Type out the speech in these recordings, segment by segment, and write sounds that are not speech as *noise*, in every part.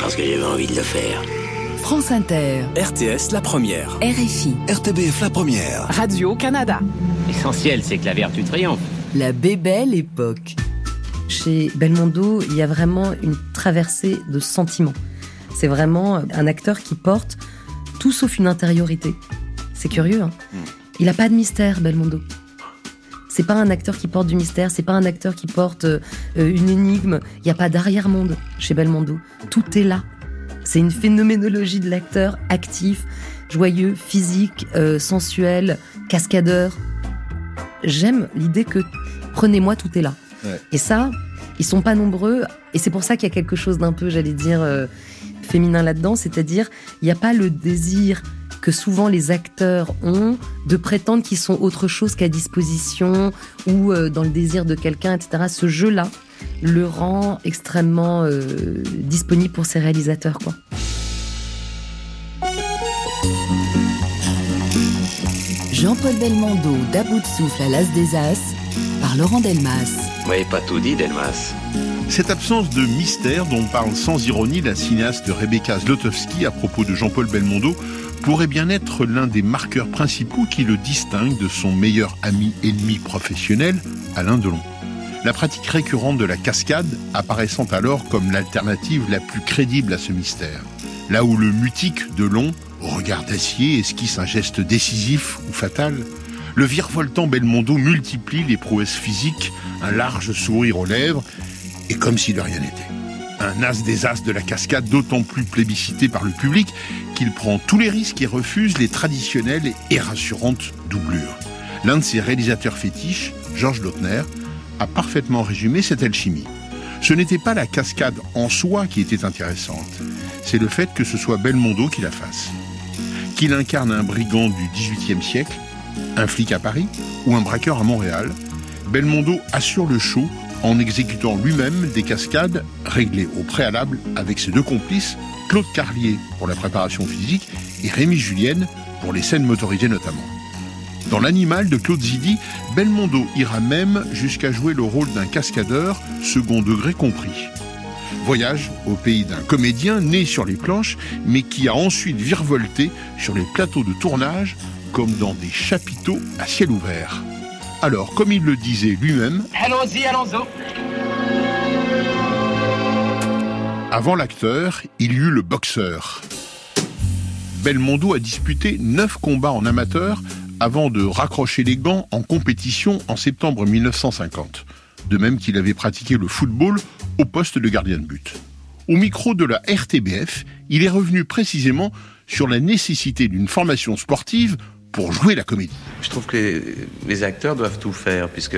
Parce que j'avais envie de le faire. France Inter, RTS La Première. RFI, RTBF La Première. Radio-Canada. L'essentiel, c'est que la vertu triomphe. la bébelle époque. Chez Belmondo, il y a vraiment une traversée de sentiments. C'est vraiment un acteur qui porte tout sauf une intériorité. C'est curieux, hein Il n'a pas de mystère, Belmondo. C'est pas un acteur qui porte du mystère, c'est pas un acteur qui porte euh, une énigme. Il n'y a pas d'arrière-monde chez Belmondo. Tout est là. C'est une phénoménologie de l'acteur actif, joyeux, physique, euh, sensuel, cascadeur. J'aime l'idée que prenez-moi, tout est là. Et ça, ils sont pas nombreux, et c'est pour ça qu'il y a quelque chose d'un peu, j'allais dire, euh, féminin là-dedans, c'est-à-dire, il n'y a pas le désir que souvent les acteurs ont de prétendre qu'ils sont autre chose qu'à disposition ou euh, dans le désir de quelqu'un, etc. Ce jeu-là le rend extrêmement euh, disponible pour ses réalisateurs, quoi. Jean-Paul Belmondo d'À bout de souffle à l'As des As par Laurent Delmas. Vous m'avez pas tout dit, Delmas. Cette absence de mystère dont parle sans ironie la cinéaste Rebecca Zlotowski à propos de Jean-Paul Belmondo pourrait bien être l'un des marqueurs principaux qui le distingue de son meilleur ami ennemi professionnel, Alain Delon. La pratique récurrente de la cascade apparaissant alors comme l'alternative la plus crédible à ce mystère. Là où le mutique Delon, au regard d'acier, esquisse un geste décisif ou fatal, le virevoltant Belmondo multiplie les prouesses physiques, un large sourire aux lèvres, et comme si de rien n'était. Un as des as de la cascade d'autant plus plébiscité par le public qu'il prend tous les risques et refuse les traditionnelles et rassurantes doublures. L'un de ses réalisateurs fétiches, Georges Lautner, a parfaitement résumé cette alchimie. Ce n'était pas la cascade en soi qui était intéressante, c'est le fait que ce soit Belmondo qui la fasse. Qu'il incarne un brigand du XVIIIe siècle, un flic à Paris ou un braqueur à Montréal, Belmondo assure le show en exécutant lui-même des cascades réglées au préalable avec ses deux complices, Claude Carlier pour la préparation physique et Rémi Julienne pour les scènes motorisées notamment. Dans L'Animal de Claude Zidi, Belmondo ira même jusqu'à jouer le rôle d'un cascadeur, second degré compris. Voyage au pays d'un comédien né sur les planches, mais qui a ensuite virevolté sur les plateaux de tournage comme dans des chapiteaux à ciel ouvert. Alors, comme il le disait lui-même, Allons-y, allons-y. avant l'acteur, il y eut le boxeur. Belmondo a disputé neuf combats en amateur avant de raccrocher les gants en compétition en septembre 1950. De même qu'il avait pratiqué le football au poste de gardien de but. Au micro de la RTBF, il est revenu précisément sur la nécessité d'une formation sportive pour jouer la comédie. Je trouve que les, acteurs doivent tout faire, puisque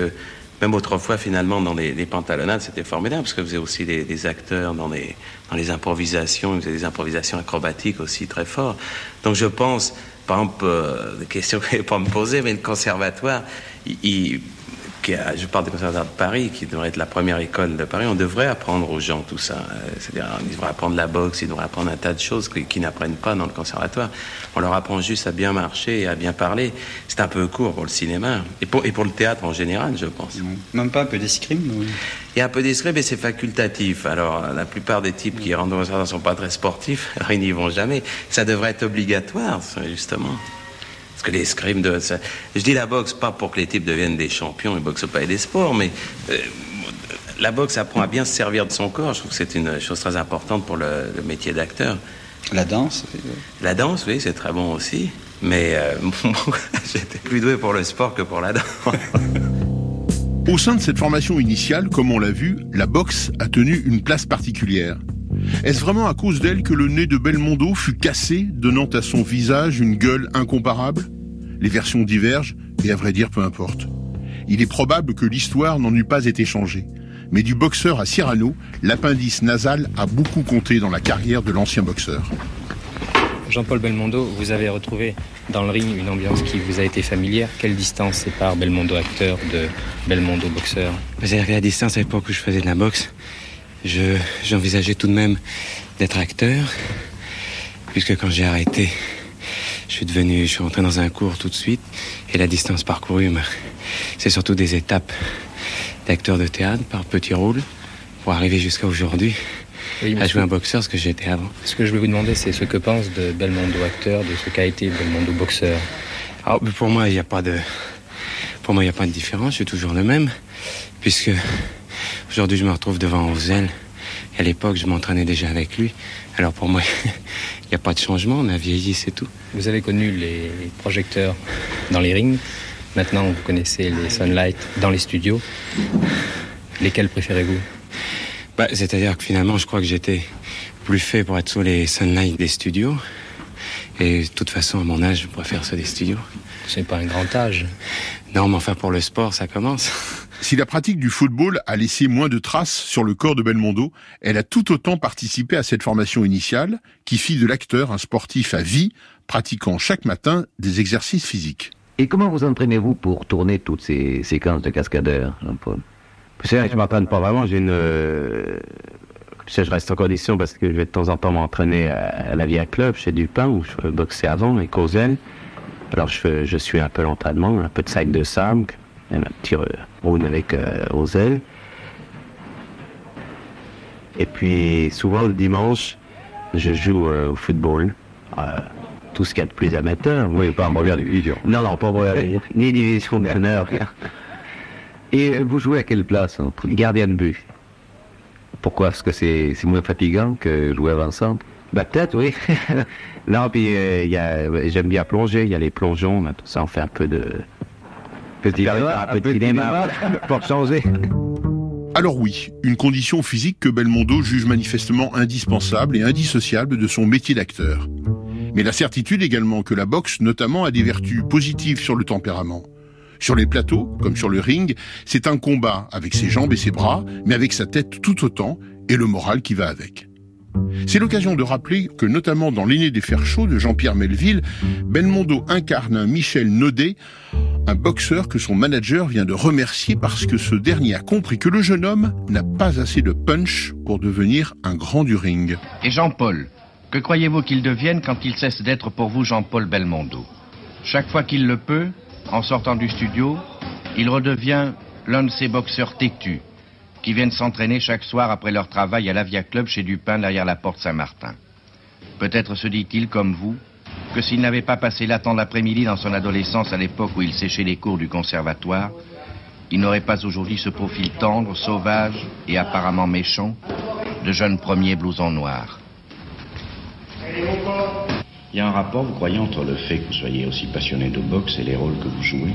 même autrefois, finalement, dans les, les pantalonnades, c'était formidable, parce que vous faisiez aussi des, acteurs dans les, dans les improvisations, ils faisaient des improvisations acrobatiques aussi très fort. Donc je pense, par exemple, euh, des questions que vous pas me poser, mais le conservatoire, il, il- qui a- je parle des conservatoires de Paris, qui devrait être la première école de Paris, on devrait apprendre aux gens tout ça. Euh, C'est-à-dire, ils devraient apprendre la boxe, ils devraient apprendre un tas de choses qu'ils n'apprennent pas dans le conservatoire. On leur apprend juste à bien marcher et à bien parler. C'est un peu court pour le cinéma et pour, et pour le théâtre en général, je pense. Même pas un peu d'escrime ou- Il y a un peu d'escrime, mais c'est facultatif. Alors, la plupart des types qui rentrent dans le conservatoire ne sont pas très sportifs, *laughs* alors ils n'y vont jamais. Ça devrait être obligatoire, justement. Parce que l'escrime de. ça- Je dis la boxe pas pour que les types deviennent des champions, ils boxent pas et des sports, mais euh, la boxe apprend à bien se servir de son corps. Je trouve que c'est une chose très importante pour le, le métier d'acteur. La danse La danse, oui, c'est très bon aussi. Mais euh, *laughs* j'étais plus doué pour le sport que pour la danse. Au sein de cette formation initiale, comme on l'a vu, la boxe a tenu une place particulière. Est-ce vraiment à cause d'elle que le nez de Belmondo fut cassé, donnant à son visage une gueule incomparable? Les versions divergent, et à vrai dire, peu importe. Il est probable que l'histoire n'en eût pas été changée. Mais du boxeur à Cyrano, l'appendice nasal a beaucoup compté dans la carrière de l'ancien boxeur. Jean-Paul Belmondo, vous avez retrouvé dans le ring une ambiance qui vous a été familière. Quelle distance sépare Belmondo acteur de Belmondo boxeur? Vous avez la distance à l'époque où je faisais de la boxe, j'envisageais tout de même d'être acteur, puisque quand j'ai arrêté, je suis devenu, je suis rentré dans un cours tout de suite, et la distance parcourue, c'est surtout des étapes d'acteur de théâtre par petits rôles pour arriver jusqu'à aujourd'hui à jouer un boxeur, ce que j'étais avant. Ce que je voulais vous demander, c'est ce que pense de Belmondo acteur, de ce qu'a été Belmondo boxeur. Alors, ah, pour moi, il n'y a pas de, pour moi, il n'y a pas de différence. Je suis toujours le même, puisque aujourd'hui, je me retrouve devant Ozel. À l'époque, je m'entraînais déjà avec lui. Alors pour moi, *laughs* il n'y a pas de changement. On a vieilli, c'est tout. Vous avez connu les projecteurs dans les rings. Maintenant, vous connaissez les Sunlight dans les studios. Lesquels préférez-vous? Bah, c'est-à-dire que finalement, je crois que j'étais plus fait pour être sous les sunlight des studios. Et de toute façon, à mon âge, je préfère ceux des studios. C'est pas un grand âge. Non, mais enfin, pour le sport, ça commence. *laughs* Si la pratique du football a laissé moins de traces sur le corps de Belmondo, elle a tout autant participé à cette formation initiale qui fit de l'acteur un sportif à vie, pratiquant chaque matin des exercices physiques. Et comment vous entraînez-vous pour tourner toutes ces séquences de cascadeurs, Jean-Paul? C'est vrai que je m'entraîne pas vraiment. J'ai une. Euh, je reste en condition parce que je vais de temps en temps m'entraîner à, la Via Club chez Dupin où je boxais avant avec Ozel. Alors je, je suis un peu l'entraînement, un peu de sac de sable, un petit round avec euh. Et puis souvent le dimanche, je joue euh, au football. tout ce qu'il y a de plus amateur. Oui, pas en première division. Non, non, pas en première division. Ni division d'honneur. Et vous jouez à quelle place Gardien de but. Pourquoi? Parce que c'est moins fatigant que jouer avant-centre bah peut-être, oui. *laughs* non, puis euh, j'aime bien plonger, il y a les plongeons, tout ça, on fait un peu de... Petit un, peu de cinéma, *laughs* pour changer. Alors oui, une condition physique que Belmondo juge manifestement indispensable et indissociable de son métier d'acteur. Mais la certitude également que la boxe, notamment, a des vertus positives sur le tempérament. Sur les plateaux, comme sur le ring, c'est un combat avec ses jambes et ses bras, mais avec sa tête tout autant et le moral qui va avec. C'est l'occasion de rappeler que notamment dans L'aîné des fers chauds de Jean-Pierre Melville, Belmondo incarne un Michel Naudet, un boxeur que son manager vient de remercier parce que ce dernier a compris que le jeune homme n'a pas assez de punch pour devenir un grand du ring. Et Jean-Paul, que croyez-vous qu'il devienne quand il cesse d'être pour vous Jean-Paul Belmondo? Chaque fois qu'il le peut, en sortant du studio, il redevient l'un de ces boxeurs têtus qui viennent s'entraîner chaque soir après leur travail à l'Avia Club chez Dupin derrière la porte Saint-Martin. Peut-être se dit-il, comme vous, que s'il n'avait pas passé là tant d'après-midi dans son adolescence à l'époque où il séchait les cours du conservatoire, il n'aurait pas aujourd'hui ce profil tendre, sauvage et apparemment méchant de jeune premier blouson noir. Il y a un rapport, vous croyez, entre le fait que vous soyez aussi passionné de boxe et les rôles que vous jouez?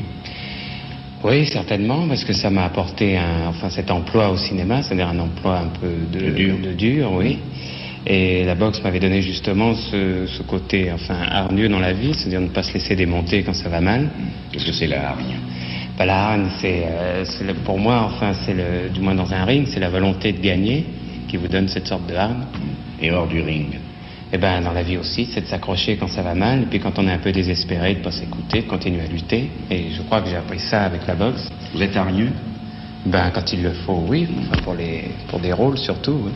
Oui, certainement, parce que ça m'a apporté un, enfin, cet emploi au cinéma, c'est-à-dire un emploi un peu de, dur. de dur, oui. Et la boxe m'avait donné justement ce, côté, enfin, hargneux dans la vie, c'est-à-dire ne pas se laisser démonter quand ça va mal. Qu'est-ce que c'est la hargne bah, La hargne, c'est, euh, pour moi, enfin, c'est le, du moins dans un ring, c'est la volonté de gagner qui vous donne cette sorte de hargne. Et hors du ring eh ben, dans la vie aussi, c'est de s'accrocher quand ça va mal, et puis quand on est un peu désespéré, de pas s'écouter, de continuer à lutter. Et je crois que j'ai appris ça avec la boxe. Vous êtes hargneux Ben, quand il le faut, oui. pour, les, pour des rôles surtout.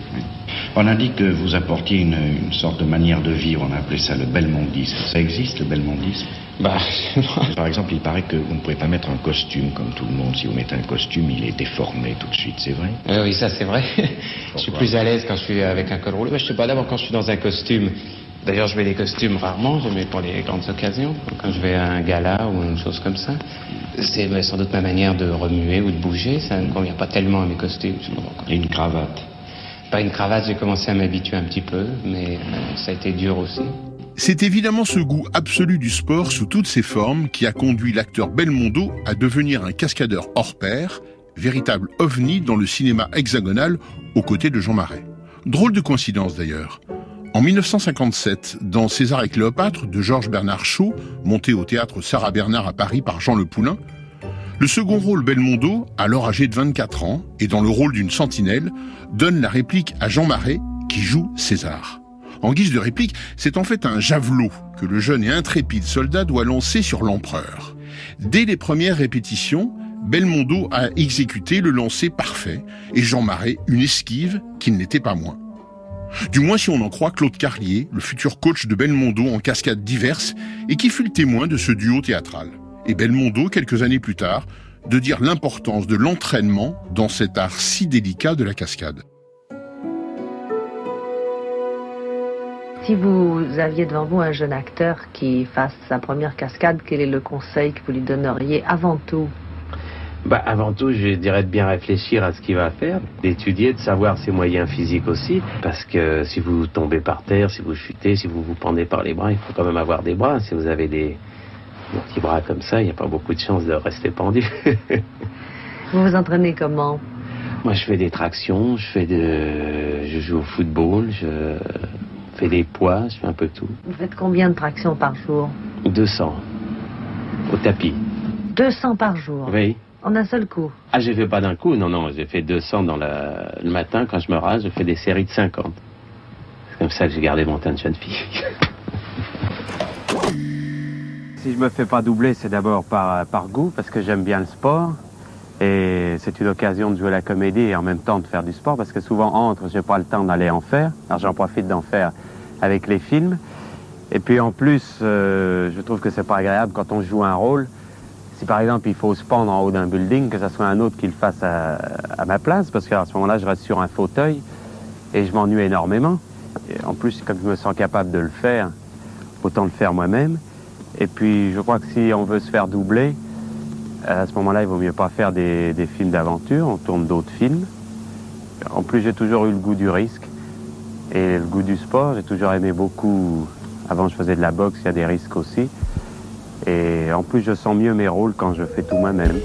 On a dit que vous apportiez une, une, sorte de manière de vivre. On a appelé ça le belmondisme. Ça existe, le belmondisme? Bah, *laughs* Par exemple, il paraît que vous ne pouvez pas mettre un costume comme tout le monde. Si vous mettez un costume, il est déformé tout de suite, c'est vrai? Euh, Oui, ça c'est vrai. *laughs* je suis plus à l'aise quand je suis avec un col roulé. Bah, je sais pas, d'abord quand je suis dans un costume. D'ailleurs, je mets des costumes rarement, je mets pour les grandes occasions. Quand je vais à un gala ou une chose comme ça. C'est sans doute ma manière de remuer ou de bouger. Ça ne convient pas tellement à mes costumes. Et une cravate Pas une cravate, j'ai commencé à m'habituer un petit peu, mais euh, ça a été dur aussi. C'est évidemment ce goût absolu du sport sous toutes ses formes qui a conduit l'acteur Belmondo à devenir un cascadeur hors pair, véritable ovni dans le cinéma hexagonal aux côtés de Jean Marais. Drôle de coïncidence d'ailleurs. En 1957, dans César et Cléopâtre de Georges Bernard Shaw, monté au théâtre Sarah Bernard à Paris par Jean Le Poulain, Le second rôle Belmondo, alors âgé de 24 ans, et dans le rôle d'une sentinelle, donne la réplique à Jean Marais, qui joue César. En guise de réplique, c'est en fait un javelot que le jeune et intrépide soldat doit lancer sur l'empereur. Dès les premières répétitions, Belmondo a exécuté le lancer parfait et Jean Marais une esquive qui ne l'était pas moins. Du moins si on en croit Claude Carlier, le futur coach de Belmondo en cascades diverses et qui fut le témoin de ce duo théâtral. Et Belmondo, quelques années plus tard, de dire l'importance de l'entraînement dans cet art si délicat de la cascade. Si vous aviez devant vous un jeune acteur qui fasse sa première cascade, quel est le conseil que vous lui donneriez avant tout? Bah, avant tout, je dirais de bien réfléchir à ce qu'il va faire, d'étudier, de savoir ses moyens physiques aussi, parce que si vous tombez par terre, si vous chutez, si vous vous pendez par les bras, il faut quand même avoir des bras. Si vous avez des, petits bras comme ça, il n'y a pas beaucoup de chances de rester pendu. *laughs* vous vous entraînez comment? Moi, je fais des tractions, je fais de, je joue au football, je fais des poids, je fais un peu tout. Vous faites combien de tractions par jour? 200 au tapis. 200 par jour? Oui. En un seul coup Ah, je fait pas d'un coup, non, non. J'ai fait 200 dans le matin, quand je me rase, je fais des séries de 50. C'est comme ça que j'ai gardé mon teint de jeune fille. *laughs* si je me fais pas doubler, c'est d'abord par, par goût, parce que j'aime bien le sport. Et c'est une occasion de jouer la comédie et en même temps de faire du sport, parce que souvent entre, j'ai pas le temps d'aller en faire. Alors j'en profite d'en faire avec les films. Et puis en plus, euh, je trouve que c'est pas agréable quand on joue un rôle si par exemple il faut se pendre en haut d'un building, que ce soit un autre qui le fasse à, ma place, parce qu'à ce moment-là, je reste sur un fauteuil et je m'ennuie énormément. en plus, comme je me sens capable de le faire, autant le faire moi-même. Et puis, je crois que si on veut se faire doubler, à ce moment-là, il vaut mieux pas faire des, films d'aventure, on tourne d'autres films. En plus, j'ai toujours eu le goût du risque et le goût du sport. J'ai toujours aimé beaucoup. Avant, je faisais de la boxe, il y a des risques aussi. Et en plus, je sens mieux mes rôles quand je fais tout moi-même.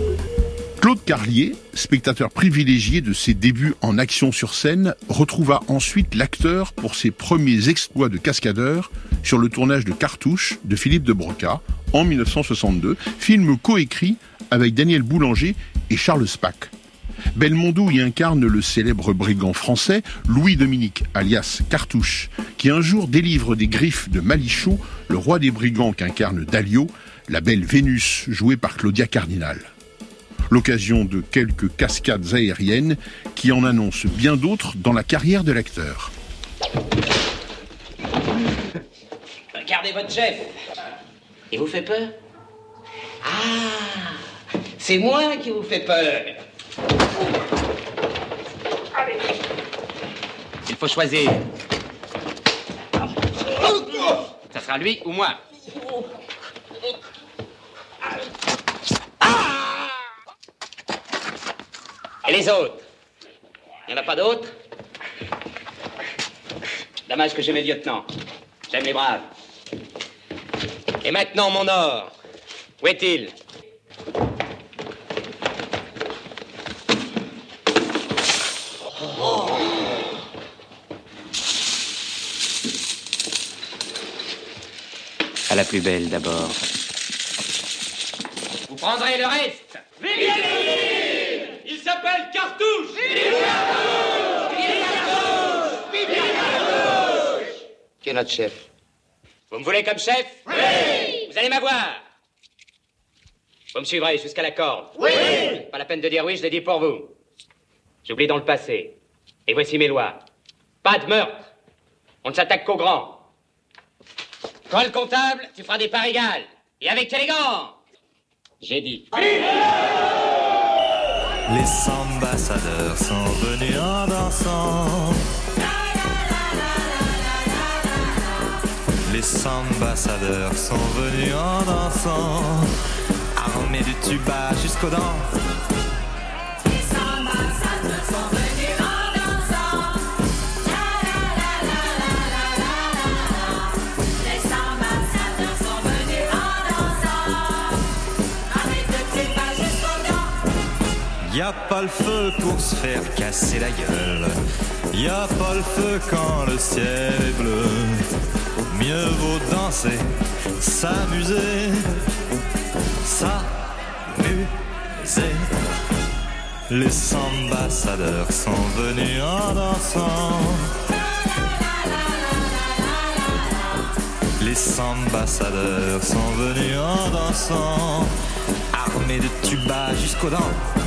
Claude Carlier, spectateur privilégié de ses débuts en action sur scène, retrouva ensuite l'acteur pour ses premiers exploits de cascadeur sur le tournage de Cartouche de Philippe de Broca en 1962, film coécrit avec Daniel Boulanger et Charles Spack. Belmondo y incarne le célèbre brigand français Louis-Dominique, alias Cartouche, qui un jour délivre des griffes de Malichaud, le roi des brigands qu'incarne Dalio, la belle Vénus jouée par Claudia Cardinal. L'occasion de quelques cascades aériennes qui en annoncent bien d'autres dans la carrière de l'acteur. Regardez votre chef. Il vous fait peur? Ah C'est moi qui vous fais peur. Allez. Il faut choisir. Ça sera lui ou moi? Les autres Il n'y en a pas d'autres Dommage que j'aime les lieutenants. J'aime les braves. Et maintenant, mon or. Où est-il À la plus belle d'abord. Vous prendrez le reste. Il s'appelle Cartouche Qui est notre chef? Vous me voulez comme chef? Oui Vous allez m'avoir Vous me suivrez jusqu'à la corde Oui Pas la peine de dire oui, je l'ai dit pour vous. J'oublie dans le passé. Et voici mes lois. Pas de meurtre. On ne s'attaque qu'aux grands. Toi, le comptable, tu feras des parts égales. Et avec élégance. J'ai dit. Les ambassadeurs sont venus en dansant. Les ambassadeurs sont venus en dansant, armés du tuba jusqu'aux dents. Y a pas le feu pour se faire casser la gueule. Y a pas le feu quand le ciel est bleu. Mieux vaut danser, s'amuser, s'amuser. Les ambassadeurs sont venus en dansant. Les ambassadeurs sont venus en dansant, armés de tubas jusqu'aux dents.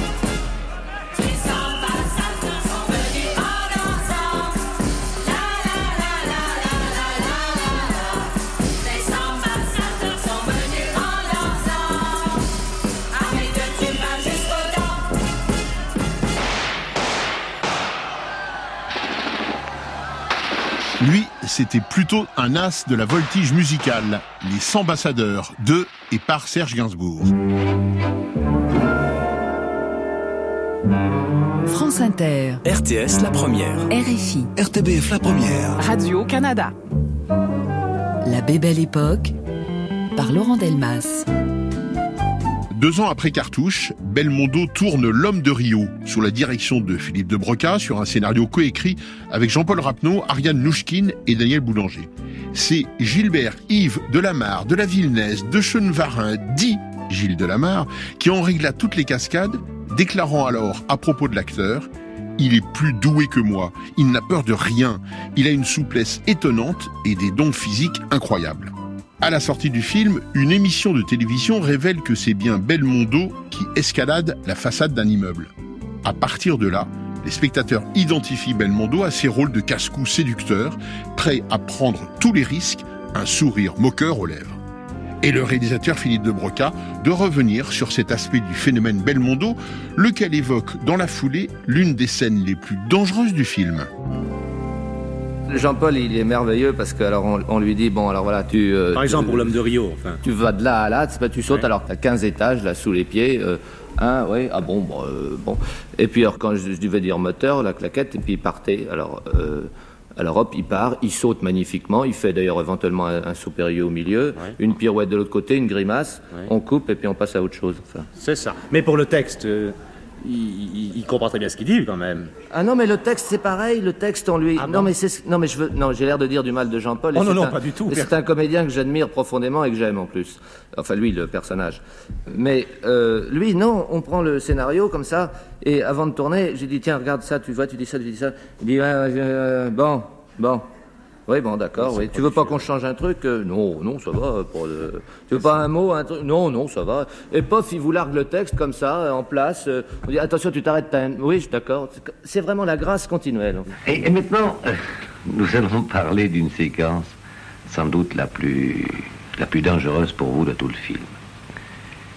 C'était plutôt un as de la voltige musicale, Les Ambassadeurs de et par Serge Gainsbourg. France Inter. RTS La Première. RFI. RTBF La Première. Radio-Canada. La Bébelle Époque par Laurent Delmas. Deux ans après Cartouche, Belmondo tourne L'homme de Rio sous la direction de Philippe de Broca sur un scénario coécrit avec Jean-Paul Rapneau, Ariane Nouchkine et Daniel Boulanger. C'est Gilbert Yves Delamarre de la Villeneuve de Chenevarin, dit Gilles Delamarre, qui en régla toutes les cascades, déclarant alors à propos de l'acteur il est plus doué que moi, il n'a peur de rien, il a une souplesse étonnante et des dons physiques incroyables. À la sortie du film, une émission de télévision révèle que c'est bien Belmondo qui escalade la façade d'un immeuble. À partir de là, les spectateurs identifient Belmondo à ses rôles de casse-cou séducteur, prêt à prendre tous les risques, un sourire moqueur aux lèvres. Et le réalisateur Philippe de Broca de revenir sur cet aspect du phénomène Belmondo, lequel évoque dans la foulée l'une des scènes les plus dangereuses du film. Jean-Paul, il est merveilleux parce que alors on, lui dit bon alors voilà tu euh, par exemple pour l'homme de Rio enfin tu vas de là à là tu sautes alors tu as 15 étages là sous les pieds euh, un oui ah bon bon, euh, bon et puis alors quand je, je devais dire moteur la claquette et puis il partait alors alors hop, il part, il saute magnifiquement, il fait d'ailleurs éventuellement un, un saut périlleux au milieu, une pirouette de l'autre côté, une grimace, on coupe et puis on passe à autre chose. Enfin. C'est ça. Mais pour le texte, il, il, comprend très bien ce qu'il dit quand même. Ah non, mais le texte c'est pareil. Le texte on lui. Ah non, mais c'est non, mais je veux. Non, j'ai l'air de dire du mal de Jean-Paul. Oh non, non, un... pas du tout. C'est un comédien que j'admire profondément et que j'aime en plus. Enfin, lui, le personnage. Mais euh, lui, non. On prend le scénario comme ça et avant de tourner, j'ai dit tiens, regarde ça. Tu vois, tu dis ça, tu dis ça. Il dit euh, bon, bon. Oui, bon, d'accord. Oui. Tu veux pas qu'on change un truc euh, Non, non, ça va. Pour le... Tu veux pas un mot, un truc? Non, non, ça va. Et pof, il vous largue le texte comme ça, en place. Euh, on dit attention, tu t'arrêtes. Un... Oui, je d'accord. C'est vraiment la grâce continuelle. Et, et maintenant, euh, nous allons parler d'une séquence sans doute la plus, la plus dangereuse pour vous de tout le film.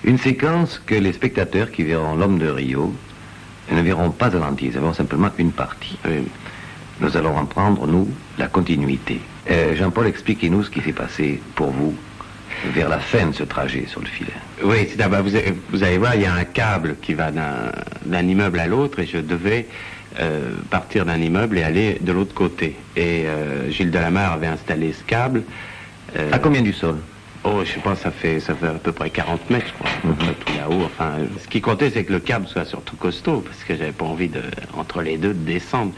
Une séquence que les spectateurs qui verront L'homme de Rio ne verront pas à l'entier, ils verront simplement une partie. Nous allons en prendre, nous, la continuité. Euh, Jean-Paul, expliquez-nous ce qui s'est passé pour vous vers la fin de ce trajet sur le filet. Oui, c'est d'abord, vous, allez- vous allez voir, il y a un câble qui va d'un d'un immeuble à l'autre et je devais euh, partir d'un immeuble et aller de l'autre côté. Et euh, Gilles Delamarre avait installé ce câble. À combien du sol? Oh, je sais pas, ça fait, ça fait à peu près 40 mètres, je crois, près tout là-haut. Enfin, ce qui comptait, c'est que le câble soit surtout costaud, parce que j'avais pas envie de, entre les deux, de descendre.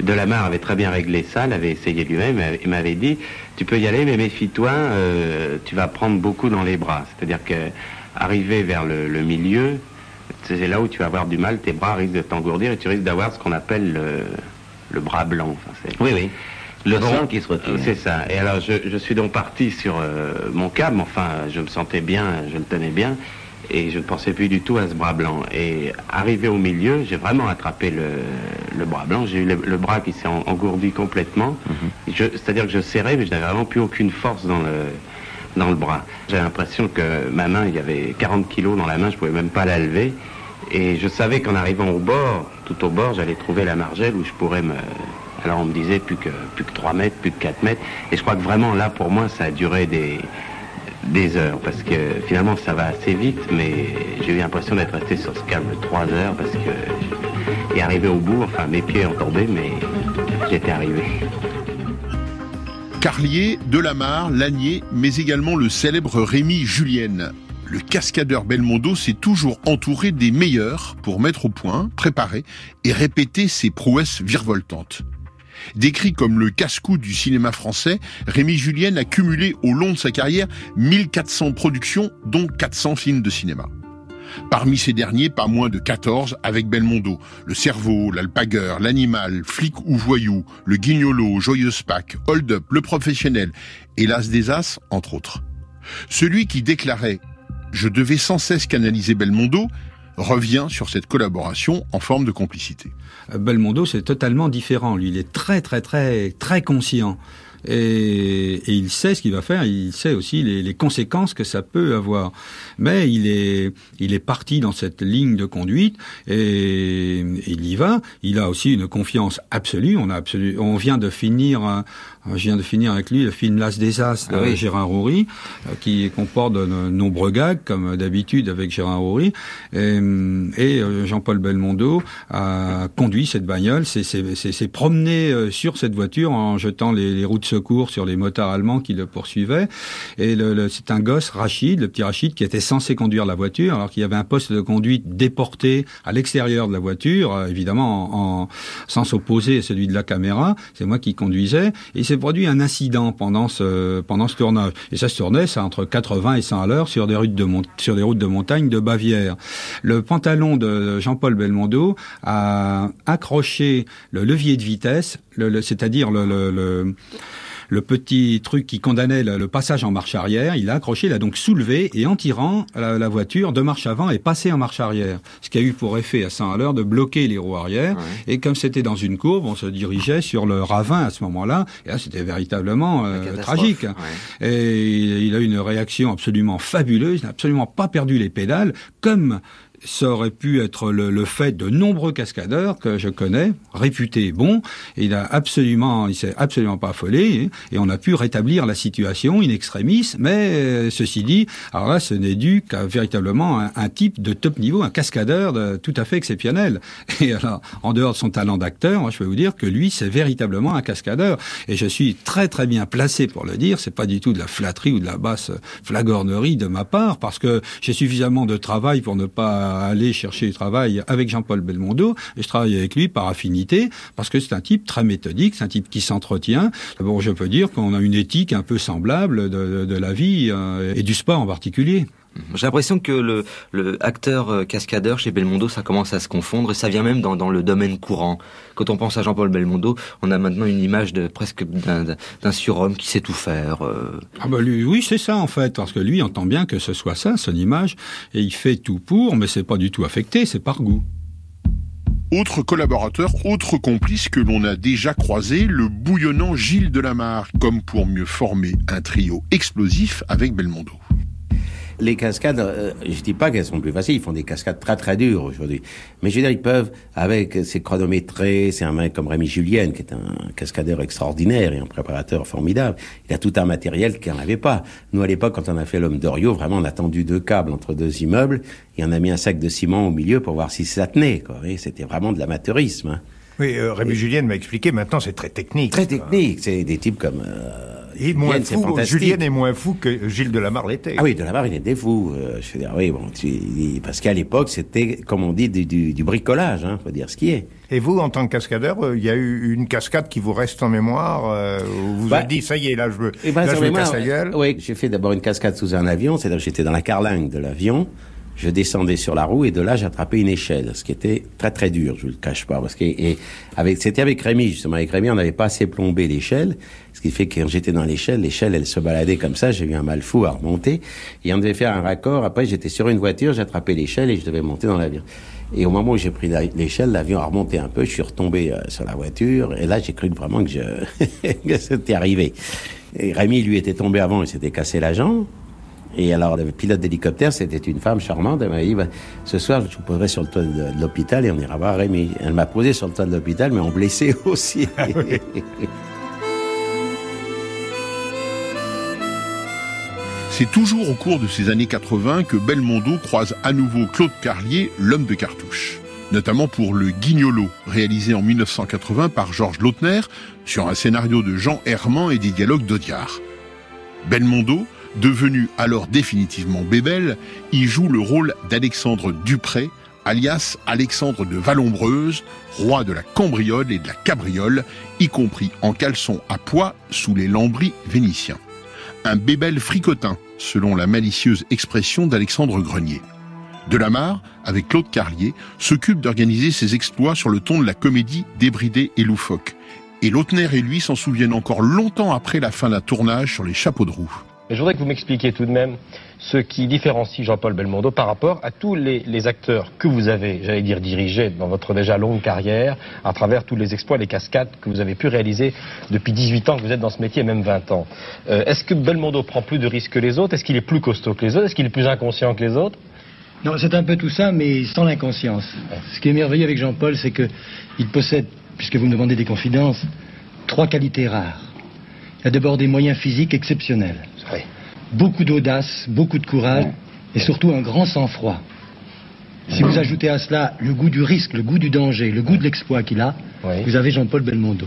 Delamarre avait très bien réglé ça, l'avait essayé lui-même, et il m'avait dit, tu peux y aller, mais méfie-toi, euh, tu vas prendre beaucoup dans les bras. C'est-à-dire que, arrivé vers le, le milieu, c'est là où tu vas avoir du mal, tes bras risquent de t'engourdir et tu risques d'avoir ce qu'on appelle le, le bras blanc. Enfin, Oui, oui. Le Bon, sang qui se retire. euh, C'est ça. Et alors, je, je suis donc parti sur euh, mon câble. Enfin, je me sentais bien, je le tenais bien. Et je ne pensais plus du tout à ce bras blanc. Et arrivé au milieu, j'ai vraiment attrapé le, le bras blanc. J'ai eu le, le bras qui s'est en- engourdi complètement. Je- C'est-à-dire que je serrais, mais je n'avais vraiment plus aucune force dans le, dans le bras. J'ai l'impression que ma main, il y avait 40 kilos dans la main, je pouvais même pas la lever. Et je savais qu'en arrivant au bord, tout au bord, j'allais trouver la margelle où je pourrais me... Alors on me disait plus que, plus que 3 mètres, plus que 4 mètres. Et je crois que vraiment là, pour moi, ça a duré des, des heures. Parce que finalement, ça va assez vite, mais j'ai eu l'impression d'être resté sur ce câble 3 heures parce que... Et arrivé au bout, enfin mes pieds ont tombé, mais j'étais arrivé. Carlier, Delamarre, Lanier, mais également le célèbre Rémi Julienne. Le cascadeur Belmondo s'est toujours entouré des meilleurs pour mettre au point, préparer et répéter ses prouesses virevoltantes. Décrit comme le casse-cou du cinéma français, Rémi Julienne a cumulé au long de sa carrière 1400 productions, dont 400 films de cinéma. Parmi ces derniers, pas moins de 14 avec Belmondo. Le cerveau, l'alpagueur, l'animal, flic ou voyou, le guignolo, joyeuse Pâques, hold up, le professionnel et l'as des as, entre autres. Celui qui déclarait « Je devais sans cesse canaliser Belmondo » revient sur cette collaboration en forme de complicité. Belmondo, c'est totalement différent. Lui, il est très, très, très, très conscient et, il sait ce qu'il va faire, il sait aussi les, les, conséquences que ça peut avoir. Mais il est, il est parti dans cette ligne de conduite et, il y va. Il a aussi une confiance absolue. On a absolu, on vient de finir, je viens de finir avec lui le film L'As des As de ah oui. Gérard Houry, euh, qui comporte de nombreux gags comme d'habitude avec Gérard Houry. Et, et euh, Jean-Paul Belmondo a conduit cette bagnole, s'est promené euh, sur cette voiture en jetant les, les roues de secours sur les motards allemands qui le poursuivaient. Et le, le, c'est un gosse, Rachid, le petit Rachid, qui était censé conduire la voiture, alors qu'il y avait un poste de conduite déporté à l'extérieur de la voiture, évidemment en, en sens opposé à celui de la caméra. C'est moi qui conduisais. Et s'est produit un incident pendant ce, pendant ce tournage. Et ça se tournait, ça entre 80 et 100 à l'heure sur des routes de sur des routes de montagne de Bavière. Le pantalon de Jean-Paul Belmondo a accroché le levier de vitesse, le, le, c'est-à-dire le, le le petit truc qui condamnait le, le, passage en marche arrière, il a accroché, il a donc soulevé et en tirant la, la, voiture de marche avant et passé en marche arrière. Ce qui a eu pour effet à 100 à l'heure de bloquer les roues arrière. Ouais. Et comme c'était dans une courbe, on se dirigeait sur le ravin à ce moment-là. Et là, c'était véritablement euh, tragique. Ouais. Et il a eu une réaction absolument fabuleuse. Il n'a absolument pas perdu les pédales, comme ça aurait pu être le, le, fait de nombreux cascadeurs que je connais, réputés bons. Il a absolument, il s'est absolument pas affolé, et on a pu rétablir la situation in extremis. Mais euh, ceci dit, alors là, ce n'est dû qu'à véritablement un, un, type de top niveau, un cascadeur de, tout à fait exceptionnel. *laughs* Et alors, en dehors de son talent d'acteur, je peux vous dire que lui, c'est véritablement un cascadeur. Et je suis très très bien placé pour le dire. C'est pas du tout de la flatterie ou de la basse flagornerie de ma part, parce que j'ai suffisamment de travail pour ne pas aller chercher du travail avec Jean-Paul Belmondo et je travaille avec lui par affinité parce que c'est un type très méthodique, c'est un type qui s'entretient. Bon, je peux dire qu'on a une éthique un peu semblable de, de la vie euh, et du sport en particulier. J'ai l'impression que le, le, acteur euh, cascadeur chez Belmondo, ça commence à se confondre et ça vient même dans, dans le domaine courant. Quand on pense à Jean-Paul Belmondo, on a maintenant une image de presque d'un surhomme qui sait tout faire. Euh... Ah bah lui, oui, c'est ça en fait, parce que lui entend bien que ce soit ça, son image, et il fait tout pour, mais c'est pas du tout affecté, c'est par goût. Autre collaborateur, autre complice que l'on a déjà croisé, le bouillonnant Gilles Delamarre, comme pour mieux former un trio explosif avec Belmondo les cascades, euh, je dis pas qu'elles sont plus faciles, ils font des cascades très très dures aujourd'hui. Mais je veux dire, ils peuvent, avec ces chronométrés, c'est un mec comme Rémi Julien, qui est un cascadeur extraordinaire et un préparateur formidable. Il a tout un matériel qu'il n'avait pas. Nous, à l'époque, quand on a fait l'homme d'Orio, vraiment, on a tendu deux câbles entre deux immeubles et on a mis un sac de ciment au milieu pour voir si ça tenait, quoi. C'était vraiment de l'amateurisme, hein. Oui, euh, Rémi et... Julien m'a expliqué, maintenant c'est très technique. Très technique, c'est des types comme... Euh, et moins fou, Julien est moins fou que Gilles Delamarre l'était. Ah oui, Delamarre, il était fou. Euh, je veux dire, oui, bon, tu, parce qu'à l'époque, c'était, comme on dit, du, du, du bricolage, hein, faut dire ce qui est. Et vous, en tant que cascadeur, il y a eu une cascade qui vous reste en mémoire euh, où vous bah, avez dit, ça y est, là, je veux, ben, là, je me casse la gueule. Oui, j'ai fait d'abord une cascade sous un avion, c'est-à-dire j'étais dans la carlingue de l'avion, je descendais sur la roue et de là j'attrapais une échelle, ce qui était très très dur, je ne le cache pas, parce que et avec c'était avec Rémi justement, avec Rémi on n'avait pas assez plombé l'échelle, ce qui fait que quand j'étais dans l'échelle, l'échelle elle se baladait comme ça, j'ai eu un mal fou à remonter et on devait faire un raccord. Après j'étais sur une voiture, j'attrapais l'échelle et je devais monter dans l'avion. Et au moment où j'ai pris l'échelle, l'avion a remonté un peu, je suis retombé euh, sur la voiture et là j'ai cru vraiment que, je *laughs* que c'était arrivé. Et Rémi lui était tombé avant, il s'était cassé la jambe. Et alors, le pilote d'hélicoptère, c'était une femme charmante. Elle m'a dit, bah, ce soir, je vous poserai sur le toit de, de l'hôpital et on ira voir Rémi. Elle m'a posé sur le toit de l'hôpital, mais on blessé *laughs* aussi. Ah oui. C'est toujours au cours de ces années 80 que Belmondo croise à nouveau Claude Carlier, l'homme de cartouche. Notamment pour Le Guignolo, réalisé en 1980 par Georges Lautner, sur un scénario de Jean Herman et des dialogues d'Audiard. Belmondo, devenu alors définitivement Bébel, y joue le rôle d'Alexandre Dupré, alias Alexandre de Vallombreuse, roi de la cambriole et de la cabriole, y compris en caleçon à pois sous les lambris vénitiens. Un Bébel fricotin, selon la malicieuse expression d'Alexandre Grenier. Delamarre, avec Claude Carlier, s'occupe d'organiser ses exploits sur le ton de la comédie débridée et loufoque. Et Lautner et lui s'en souviennent encore longtemps après la fin d'un tournage sur les chapeaux de roue. Je voudrais que vous m'expliquiez tout de même ce qui différencie Jean-Paul Belmondo par rapport à tous les, acteurs que vous avez, j'allais dire, dirigés dans votre déjà longue carrière, à travers tous les exploits, les cascades que vous avez pu réaliser depuis 18 ans que vous êtes dans ce métier, même 20 ans. Euh, est-ce que Belmondo prend plus de risques que les autres? Est-ce qu'il est plus costaud que les autres? Est-ce qu'il est plus inconscient que les autres? Non, c'est un peu tout ça, mais sans l'inconscience. Ce qui est merveilleux avec Jean-Paul, c'est qu'il possède, puisque vous me demandez des confidences, trois qualités rares. Il a d'abord des moyens physiques exceptionnels beaucoup d'audace, beaucoup de courage et surtout un grand sang-froid. Si vous ajoutez à cela le goût du risque, le goût du danger, le goût de l'exploit qu'il a, vous avez Jean-Paul Belmondo.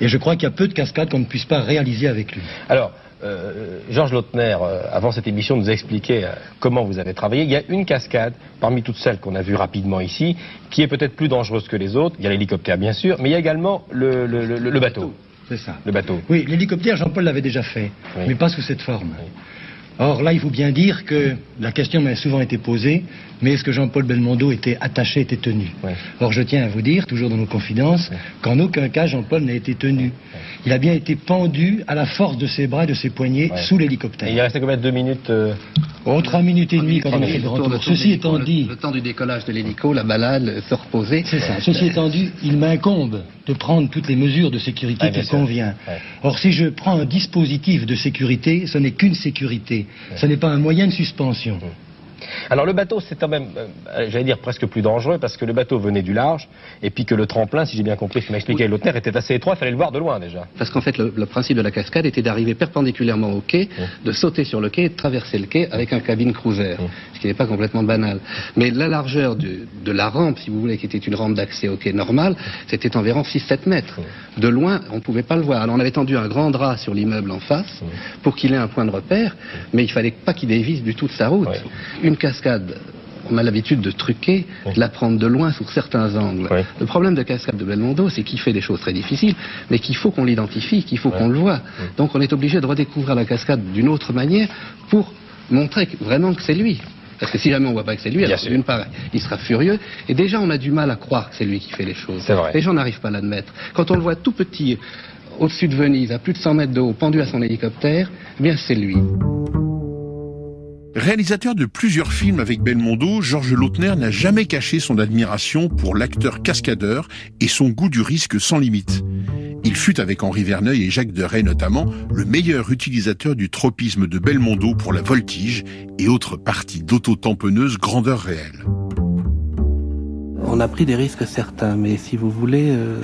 Et je crois qu'il y a peu de cascades qu'on ne puisse pas réaliser avec lui. Alors, euh, Georges Lautner, euh, avant cette émission, nous a expliqué euh, comment vous avez travaillé. Il y a une cascade, parmi toutes celles qu'on a vues rapidement ici, qui est peut-être plus dangereuse que les autres. Il y a l'hélicoptère, bien sûr, mais il y a également le bateau. C'est ça. Le bateau. Oui, l'hélicoptère, Jean-Paul l'avait déjà fait, mais pas sous cette forme. Or là, il faut bien dire que la question m'a souvent été posée, mais est-ce que Jean-Paul Belmondo était attaché, était tenu? Or je tiens à vous dire, toujours dans nos confidences, qu'en aucun cas Jean-Paul n'a été tenu. Il a bien été pendu à la force de ses bras et de ses poignets sous l'hélicoptère. Il restait combien de deux minutes euh, Oh, trois minutes et demie quand on a fait le retour. Ceci étant dit... Le, temps du décollage de l'hélico, la balade, se reposer. C'est ça. Ceci étant dit, il m'incombe de prendre toutes les mesures de sécurité qui convient. Or, si je prends un dispositif de sécurité, ce n'est qu'une sécurité. Ce n'est pas un moyen de suspension. Alors le bateau, c'est quand même, euh, j'allais dire presque plus dangereux parce que le bateau venait du large et puis que le tremplin, si j'ai bien compris ce que m'a expliqué oui. était assez étroit, il fallait le voir de loin déjà. Parce qu'en fait, le, principe de la cascade était d'arriver perpendiculairement au quai, de sauter sur le quai et de traverser le quai avec un cabine cruiser, qui n'est pas complètement banal. Mais la largeur de la rampe, si vous voulez, qui était une rampe d'accès au quai normal, c'était environ 6-7 mètres. De loin, on ne pouvait pas le voir. Alors on avait tendu un grand drap sur l'immeuble en face pour qu'il ait un point de repère, mais il fallait pas qu'il dévisse du tout de sa route une cascade, on a l'habitude de truquer, de la prendre de loin sous certains angles. Le problème de cascade de Belmondo, c'est qu'il fait des choses très difficiles, mais qu'il faut qu'on l'identifie, qu'il faut qu'on le voit. Donc on est obligé de redécouvrir la cascade d'une autre manière pour montrer vraiment que c'est lui. Parce que si jamais on voit pas que c'est lui, alors d'une part, il sera furieux. Et déjà, on a du mal à croire que c'est lui qui fait les choses. Les gens n'arrivent pas à l'admettre. Quand on le voit tout petit, au-dessus de Venise, à plus de 100 mètres de haut, pendu à son hélicoptère, eh bien c'est lui. Réalisateur de plusieurs films avec Belmondo, Georges Lautner n'a jamais caché son admiration pour l'acteur cascadeur et son goût du risque sans limite. Il fut avec Henri Verneuil et Jacques Deray notamment le meilleur utilisateur du tropisme de Belmondo pour la voltige et autres parties d'auto-tamponneuse grandeur réelle. On a pris des risques certains, mais si vous voulez, euh,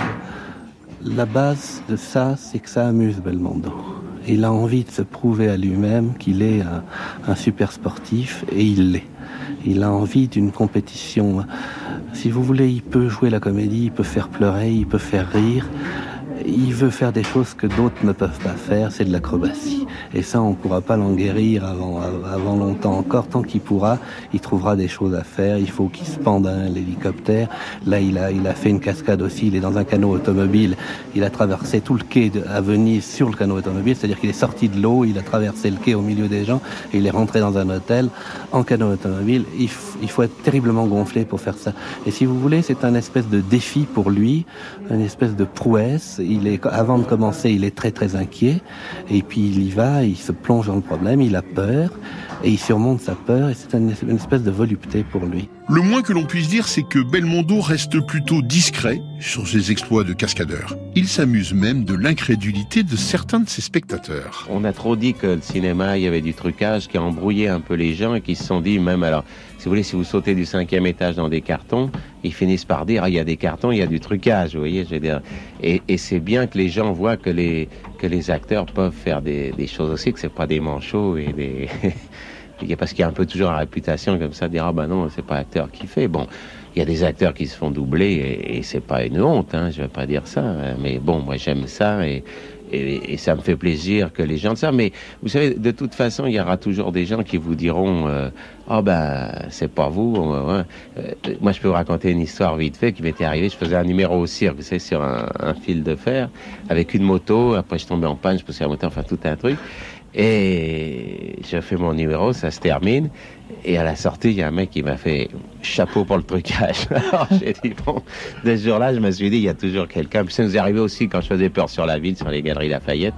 la base de ça, c'est que ça amuse Belmondo. Il a envie de se prouver à lui-même qu'il est un, super sportif et il l'est. Il a envie d'une compétition. Si vous voulez, il peut jouer la comédie, il peut faire pleurer, il peut faire rire il veut faire des choses que d'autres ne peuvent pas faire, c'est de l'acrobatie. Et ça, on ne pourra pas l'en guérir avant, avant longtemps encore. Tant qu'il pourra, il trouvera des choses à faire. Il faut qu'il se pende à l'hélicoptère. Là, il a, il a fait une cascade aussi. Il est dans un canot automobile. Il a traversé tout le quai à Venise sur le canot automobile. C'est-à-dire qu'il est sorti de l'eau, il a traversé le quai au milieu des gens et il est rentré dans un hôtel en canot automobile. Il, il faut être terriblement gonflé pour faire ça. Et si vous voulez, c'est un espèce de défi pour lui, une espèce de prouesse il est, avant de commencer, il est très très inquiet. Et puis il y va, il se plonge dans le problème, il a peur. Et il surmonte sa peur et c'est une espèce de volupté pour lui. Le moins que l'on puisse dire, c'est que Belmondo reste plutôt discret sur ses exploits de cascadeur. Il s'amuse même de l'incrédulité de certains de ses spectateurs. On a trop dit que le cinéma, il y avait du trucage qui a embrouillé un peu les gens et qui se sont dit, même alors, si vous voulez, si vous sautez du cinquième étage dans des cartons, ils finissent par dire, ah, il y a des cartons, il y a du trucage, vous voyez, je veux dire. Et, c'est bien que les gens voient que les, que les acteurs peuvent faire des, des choses aussi, que c'est pas des manchots et des... *laughs* parce qu'il y a un peu toujours la réputation comme ça de dire ah ben non c'est pas l'acteur qui fait. Bon il y a des acteurs qui se font doubler et, et c'est pas une honte hein, je vais pas dire ça mais bon moi j'aime ça et, et, ça me fait plaisir que les gens le savent. Mais vous savez de toute façon il y aura toujours des gens qui vous diront euh, oh ben c'est pas vous euh, moi je peux vous raconter une histoire vite fait qui m'était arrivée. Je faisais un numéro au cirque vous savez sur un, un, fil de fer avec une moto. Après je tombais en panne je poussais la moto enfin tout un truc Et je fais mon numéro, ça se termine. Et à la sortie, il y a un mec qui m'a fait chapeau pour le trucage. *laughs* Alors j'ai dit, bon, dès ce jour-là, je me suis dit, il y a toujours quelqu'un. Puis ça nous est arrivé aussi quand je faisais peur sur la ville, sur les galeries Lafayette.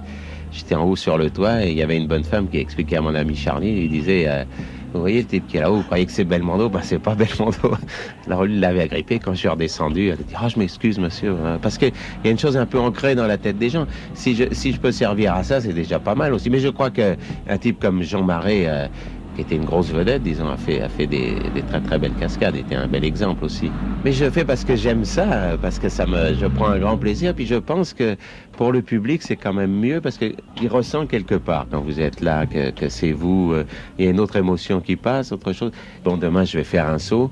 J'étais en haut sur le toit et il y avait une bonne femme qui expliquait à mon ami Charlie, il disait, euh, vous voyez le type qui est là-haut, vous croyez que c'est Belmondo? Ben c'est pas Belmondo. *laughs* Alors lui l'avait agrippé quand je suis redescendu. Elle a dit, oh je m'excuse monsieur, hein. parce qu'il y a une chose un peu ancrée dans la tête des gens. Si je, si je peux servir à ça, c'est déjà pas mal aussi. Mais je crois qu'un type comme Jean Marais... Euh, était une grosse vedette, disons, a fait, a fait des, des, très très belles cascades, était un bel exemple aussi. Mais je fais parce que j'aime ça, parce que ça me, je prends un grand plaisir, puis je pense que pour le public c'est quand même mieux parce qu'il ressent quelque part quand vous êtes là que, que c'est vous, euh, il y a une autre émotion qui passe, autre chose. Bon, demain je vais faire un saut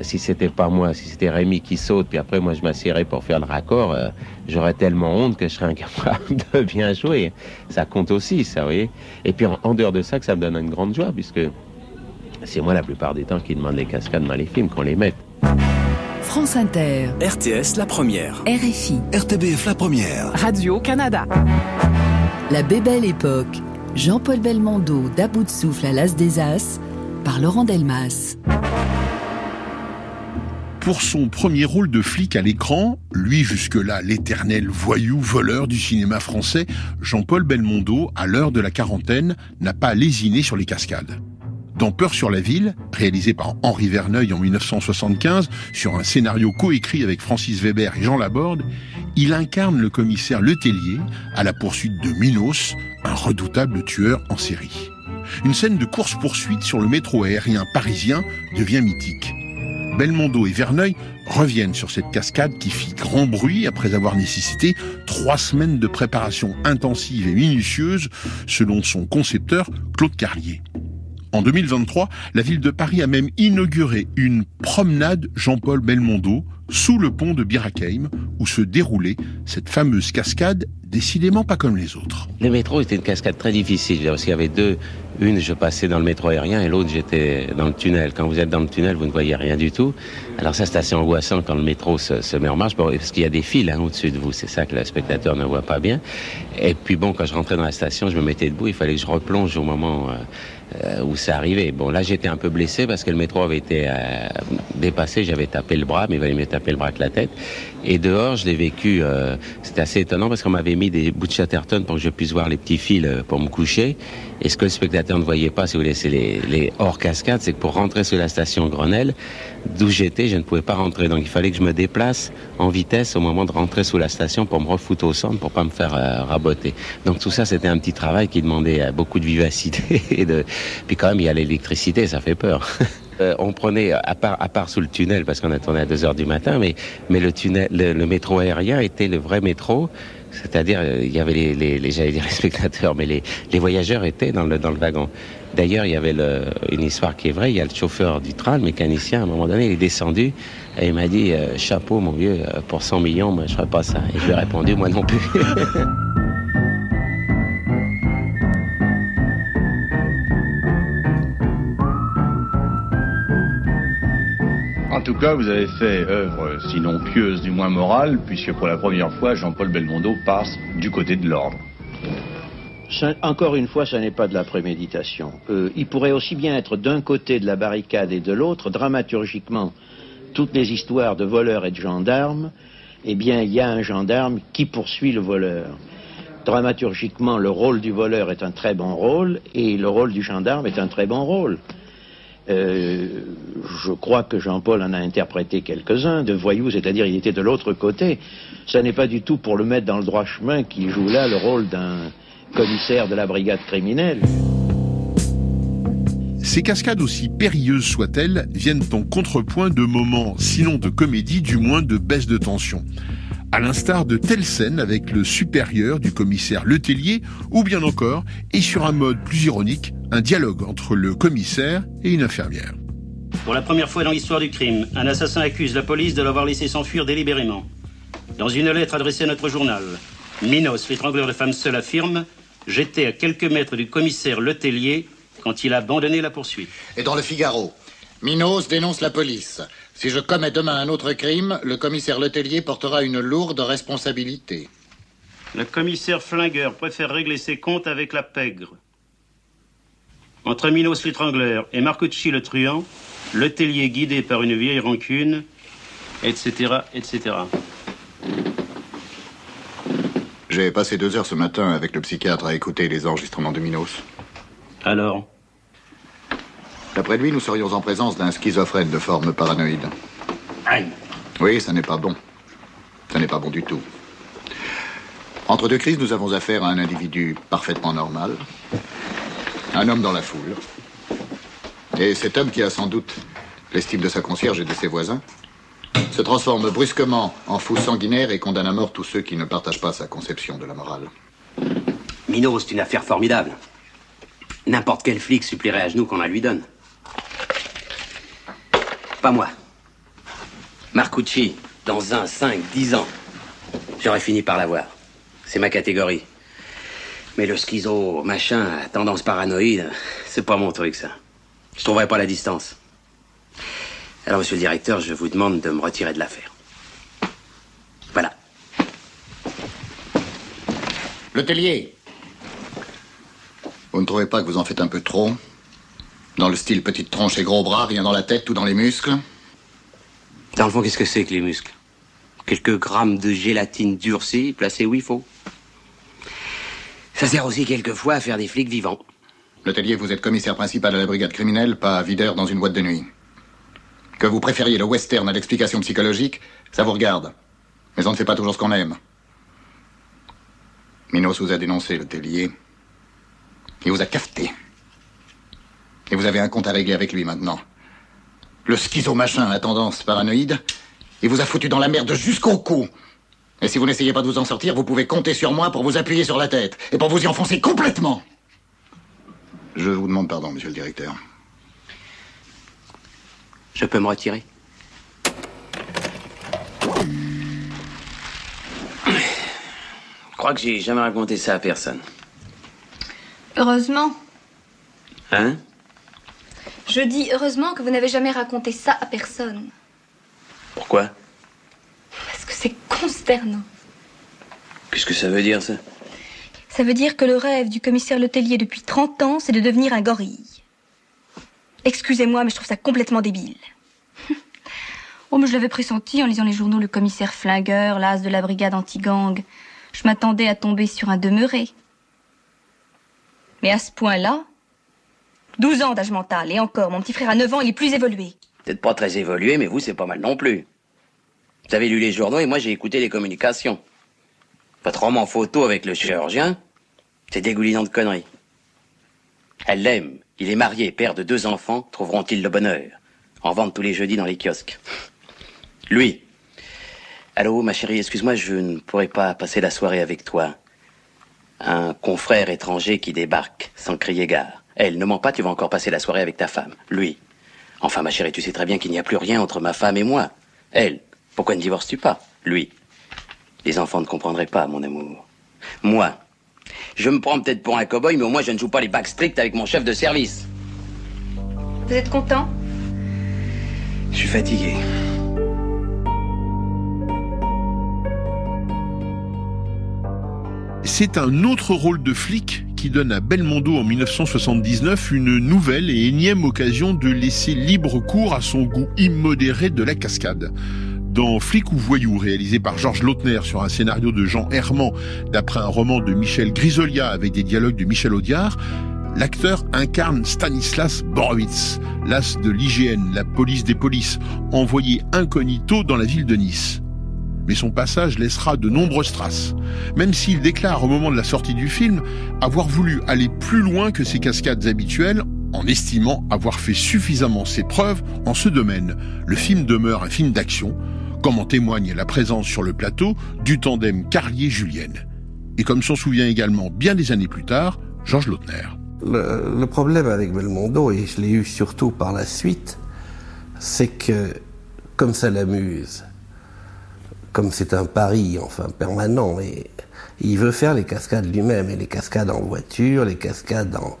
si c'était pas moi, si c'était Rémi qui saute, puis après moi je m'assierais pour faire le raccord, euh, j'aurais tellement honte que je serais incapable *laughs* de bien jouer. Ça compte aussi, ça, vous voyez. Et puis en, dehors de ça, que ça me donne une grande joie, puisque c'est moi la plupart des temps qui demande les cascades dans les films, qu'on les mette. France Inter. RTS La Première. RFI. RTBF La Première. Radio-Canada. La bébelle époque. Jean-Paul Belmondo d'À bout de souffle à l'As des As par Laurent Delmas. Pour son premier rôle de flic à l'écran, lui jusque-là l'éternel voyou voleur du cinéma français, Jean-Paul Belmondo, à l'heure de la quarantaine, n'a pas lésiné sur les cascades. Dans Peur sur la ville, réalisé par Henri Verneuil en 1975, sur un scénario coécrit avec Francis Weber et Jean Laborde, il incarne le commissaire Letellier à la poursuite de Minos, un redoutable tueur en série. Une scène de course-poursuite sur le métro aérien parisien devient mythique. Belmondo et Verneuil reviennent sur cette cascade qui fit grand bruit après avoir nécessité trois semaines de préparation intensive et minutieuse, selon son concepteur Claude Carlier. En 2023, la ville de Paris a même inauguré une promenade Jean-Paul Belmondo sous le pont de Birakeim, où se déroulait cette fameuse cascade, décidément pas comme les autres. Le métro était une cascade très difficile, parce qu'il y avait deux. Une, je passais dans le métro aérien, et l'autre, j'étais dans le tunnel. Quand vous êtes dans le tunnel, vous ne voyez rien du tout. Alors ça, c'est assez angoissant quand le métro se, met en marche, parce qu'il y a des fils hein, au-dessus de vous. C'est ça que le spectateur ne voit pas bien. Et puis bon, quand je rentrais dans la station, je me mettais debout, il fallait que je replonge au moment... Euh, euh, où ça arrivait. Bon, là, j'étais un peu blessé parce que le métro avait été euh, dépassé. J'avais tapé le bras, mais il valait mieux taper le bras que la tête. Et dehors, je l'ai vécu. Euh, c'était assez étonnant parce qu'on m'avait mis des bouts de Chatterton pour que je puisse voir les petits fils pour me coucher. Et ce que le spectateur ne voyait pas, si vous c'est les, les hors cascades, c'est que pour rentrer sur la station Grenelle, d'où j'étais, je ne pouvais pas rentrer. Donc il fallait que je me déplace en vitesse au moment de rentrer sous la station pour me refoutre au centre, pour pas me faire raboter. Donc tout ça, c'était un petit travail qui demandait beaucoup de vivacité *laughs* et de, puis quand même, il y a l'électricité, ça fait peur. *laughs* Euh, on prenait, à part, à part sous le tunnel, parce qu'on a tourné à 2 heures du matin, mais, mais le, tunnel, le, métro aérien était le vrai métro. C'est-à-dire, euh, il y avait les, les, dire les *laughs* spectateurs, mais les, les voyageurs étaient dans le, dans le wagon. D'ailleurs, il y avait une histoire qui est vraie. Il y a le chauffeur du train, le mécanicien, à un moment donné, il est descendu et il m'a dit euh, Chapeau, mon vieux, pour 100 millions, moi, je ferais pas ça. Et je lui ai répondu Moi non plus. *laughs* tout cas, vous avez fait œuvre, sinon pieuse, du moins morale, puisque pour la première fois, Jean-Paul Belmondo passe du côté de l'ordre. encore une fois, ça n'est pas de la préméditation. Euh, il pourrait aussi bien être d'un côté de la barricade et de l'autre, dramaturgiquement, toutes les histoires de voleurs et de gendarmes, eh bien, il y a un gendarme qui poursuit le voleur. Dramaturgiquement, le rôle du voleur est un très bon rôle et le rôle du gendarme est un très bon rôle. Euh, je crois que Jean-Paul en a interprété quelques-uns de voyous, c'est-à-dire il était de l'autre côté. Ce n'est pas du tout pour le mettre dans le droit chemin qui joue là le rôle d'un commissaire de la brigade criminelle. Ces cascades, aussi périlleuses soient-elles, viennent en contrepoint de moments, sinon de comédie, du moins de baisse de tension à l'instar de telle scène avec le supérieur du commissaire Letellier, ou bien encore, et sur un mode plus ironique, un dialogue entre le commissaire et une infirmière. Pour la première fois dans l'histoire du crime, un assassin accuse la police de l'avoir laissé s'enfuir délibérément. Dans une lettre adressée à notre journal, Minos, l'étrangleur de femmes seule, affirme J'étais à quelques mètres du commissaire Letellier quand il a abandonné la poursuite. Et dans le Figaro, Minos dénonce la police. Si je commets demain un autre crime, le commissaire Letellier portera une lourde responsabilité. Le commissaire Flingueur préfère régler ses comptes avec la pègre. Entre Minos l'étrangleur et Marcucci le truand, l'hôtelier guidé par une vieille rancune, etc., etc. J'ai passé deux heures ce matin avec le psychiatre à écouter les enregistrements de Minos. Alors D'après lui, nous serions en présence d'un schizophrène de forme paranoïde. Aïe Oui, ça n'est pas bon. Ça n'est pas bon du tout. Entre deux crises, nous avons affaire à un individu parfaitement normal. Un homme dans la foule. Et cet homme qui a sans doute l'estime de sa concierge et de ses voisins se transforme brusquement en fou sanguinaire et condamne à mort tous ceux qui ne partagent pas sa conception de la morale. Minos, c'est une affaire formidable. N'importe quel flic supplierait à genoux qu'on la lui donne. Pas moi. Marcucci, dans un, cinq, dix ans, j'aurais fini par l'avoir. C'est ma catégorie. Mais le schizo, machin, à tendance paranoïde, c'est pas mon truc, ça. Je trouverai pas la distance. Alors, monsieur le directeur, je vous demande de me retirer de l'affaire. Voilà. Le tellier. Vous ne trouvez pas que vous en faites un peu trop? Dans le style petite tronche et gros bras, rien dans la tête ou dans les muscles Dans le fond, qu'est-ce que c'est que les muscles? Quelques grammes de gélatine durcie placés où il faut. Ça sert aussi quelquefois à faire des flics vivants. Le tellier, vous êtes commissaire principal à la brigade criminelle, pas videur dans une boîte de nuit. Que vous préfériez le western à l'explication psychologique, ça vous regarde. Mais on ne fait pas toujours ce qu'on aime. Minos vous a dénoncé, le tellier. Il vous a cafeté. Et vous avez un compte à régler avec lui maintenant. Le schizo machin à tendance paranoïde, il vous a foutu dans la merde jusqu'au cou. Et si vous n'essayez pas de vous en sortir, vous pouvez compter sur moi pour vous appuyer sur la tête et pour vous y enfoncer complètement. Je vous demande pardon, monsieur le directeur. Je peux me retirer Je crois que j'ai jamais raconté ça à personne. Heureusement. Hein? Je dis heureusement que vous n'avez jamais raconté ça à personne. Pourquoi? Parce que c'est consternant. Qu'est-ce que ça veut dire, ça? Ça veut dire que le rêve du commissaire Letellier depuis 30 ans, c'est de devenir un gorille. Excusez-moi, mais je trouve ça complètement débile. *laughs* oh, mais je l'avais pressenti en lisant les journaux Le commissaire flingueur, l'as de la brigade anti-gang. Je m'attendais à tomber sur un demeuré. Mais à ce point-là, 12 ans d'âge mental, et encore, mon petit frère a 9 ans, il est plus évolué. Peut-être pas très évolué, mais vous, c'est pas mal non plus. Vous avez lu les journaux et moi, j'ai écouté les communications. Votre roman photo avec le chirurgien, c'est dégoulinant de conneries. Elle l'aime, il est marié, père de deux enfants, trouveront-ils le bonheur? En vente tous les jeudis dans les kiosques. Lui. Allô, ma chérie, excuse-moi, je ne pourrais pas passer la soirée avec toi. Un confrère étranger qui débarque, sans crier gare. Elle, ne ment pas, tu vas encore passer la soirée avec ta femme. Lui. Enfin, ma chérie, tu sais très bien qu'il n'y a plus rien entre ma femme et moi. Elle, pourquoi ne divorces-tu pas? Lui. Les enfants ne comprendraient pas, mon amour. Moi, je me prends peut-être pour un cow-boy, mais au moins je ne joue pas les bacs stricts avec mon chef de service. Vous êtes content? Je suis fatigué. C'est un autre rôle de flic qui donne à Belmondo en 1979 une nouvelle et énième occasion de laisser libre cours à son goût immodéré de la cascade. Dans Flic ou Voyou, réalisé par Georges Lautner sur un scénario de Jean Herman, d'après un roman de Michel Grisolia avec des dialogues de Michel Audiard, l'acteur incarne Stanislas Borowitz, l'as de l'IGN, la police des polices, envoyé incognito dans la ville de Nice. Mais son passage laissera de nombreuses traces, même s'il déclare au moment de la sortie du film avoir voulu aller plus loin que ses cascades habituelles en estimant avoir fait suffisamment ses preuves en ce domaine. Le film demeure un film d'action, comme en témoigne la présence sur le plateau du tandem Carlier-Julienne. Et comme s'en souvient également bien des années plus tard, Georges Lautner. Le, le, problème avec Belmondo, et je l'ai eu surtout par la suite, c'est que, comme ça l'amuse, comme c'est un pari, enfin, permanent, et il veut faire les cascades lui-même, et les cascades en voiture, les cascades en,